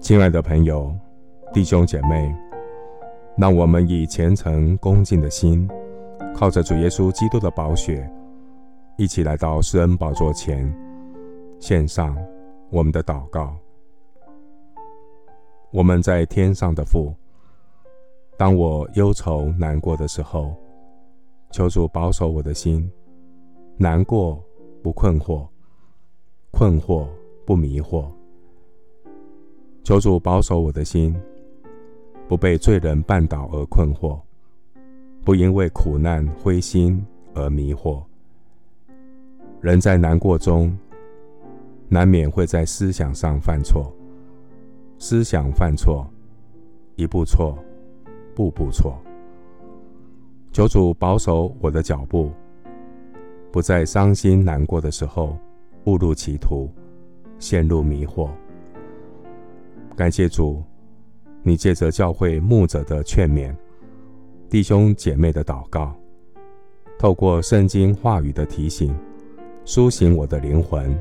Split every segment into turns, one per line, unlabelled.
亲爱的朋友、弟兄姐妹，让我们以虔诚恭敬的心，靠着主耶稣基督的宝血，一起来到施恩宝座前，献上我们的祷告。我们在天上的父，当我忧愁难过的时候，求主保守我的心，难过不困惑，困惑不迷惑。求主保守我的心，不被罪人绊倒而困惑，不因为苦难灰心而迷惑。人在难过中，难免会在思想上犯错，思想犯错，一步错，步步错。求主保守我的脚步，不在伤心难过的时候误入歧途，陷入迷惑。感谢主，你借着教会牧者的劝勉，弟兄姐妹的祷告，透过圣经话语的提醒，苏醒我的灵魂，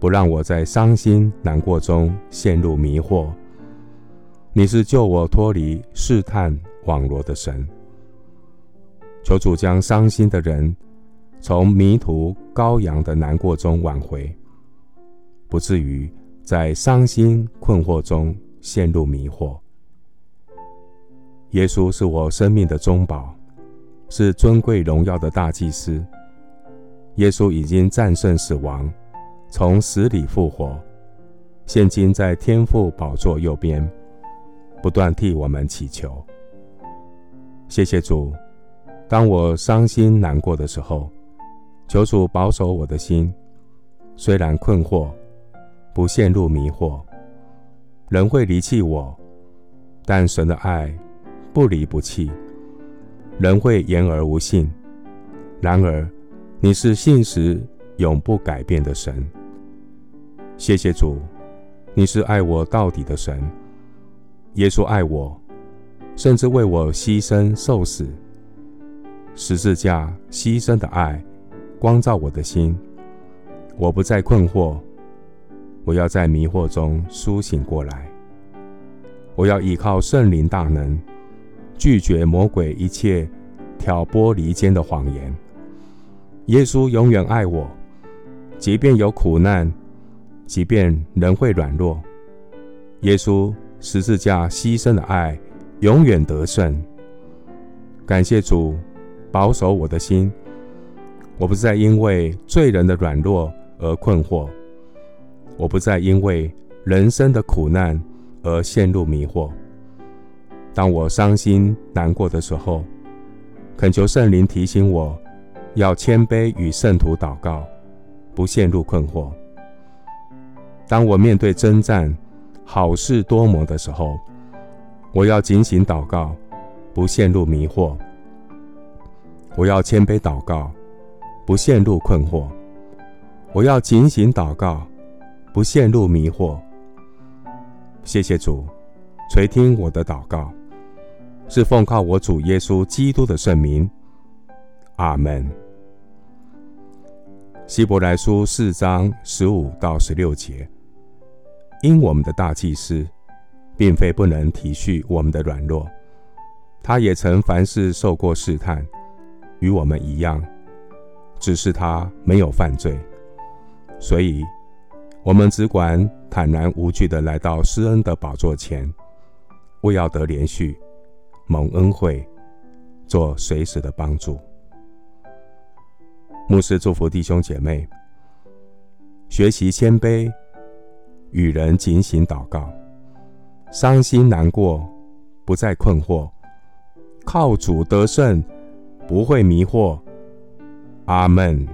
不让我在伤心难过中陷入迷惑。你是救我脱离试探网罗的神，求主将伤心的人从迷途羔羊的难过中挽回，不至于。在伤心困惑中陷入迷惑。耶稣是我生命的中保，是尊贵荣耀的大祭司。耶稣已经战胜死亡，从死里复活，现今在天父宝座右边，不断替我们祈求。谢谢主，当我伤心难过的时候，求主保守我的心，虽然困惑。不陷入迷惑，人会离弃我，但神的爱不离不弃。人会言而无信，然而你是信实永不改变的神。谢谢主，你是爱我到底的神。耶稣爱我，甚至为我牺牲受死。十字架牺牲的爱，光照我的心，我不再困惑。我要在迷惑中苏醒过来。我要依靠圣灵大能，拒绝魔鬼一切挑拨离间的谎言。耶稣永远爱我，即便有苦难，即便人会软弱。耶稣十字架牺牲的爱永远得胜。感谢主，保守我的心。我不再因为罪人的软弱而困惑。我不再因为人生的苦难而陷入迷惑。当我伤心难过的时候，恳求圣灵提醒我，要谦卑与圣徒祷告，不陷入困惑。当我面对征战、好事多磨的时候，我要警醒祷告，不陷入迷惑。我要谦卑祷告，不陷入困惑。我要警醒祷告。不陷入迷惑。谢谢主，垂听我的祷告，是奉靠我主耶稣基督的圣名。阿门。希伯来书四章十五到十六节，因我们的大祭司，并非不能体恤我们的软弱，他也曾凡事受过试探，与我们一样，只是他没有犯罪，所以。我们只管坦然无惧地来到施恩的宝座前，为要得怜恤，蒙恩惠，做随时的帮助。牧师祝福弟兄姐妹，学习谦卑，与人警醒祷告，伤心难过，不再困惑，靠主得胜，不会迷惑。阿门。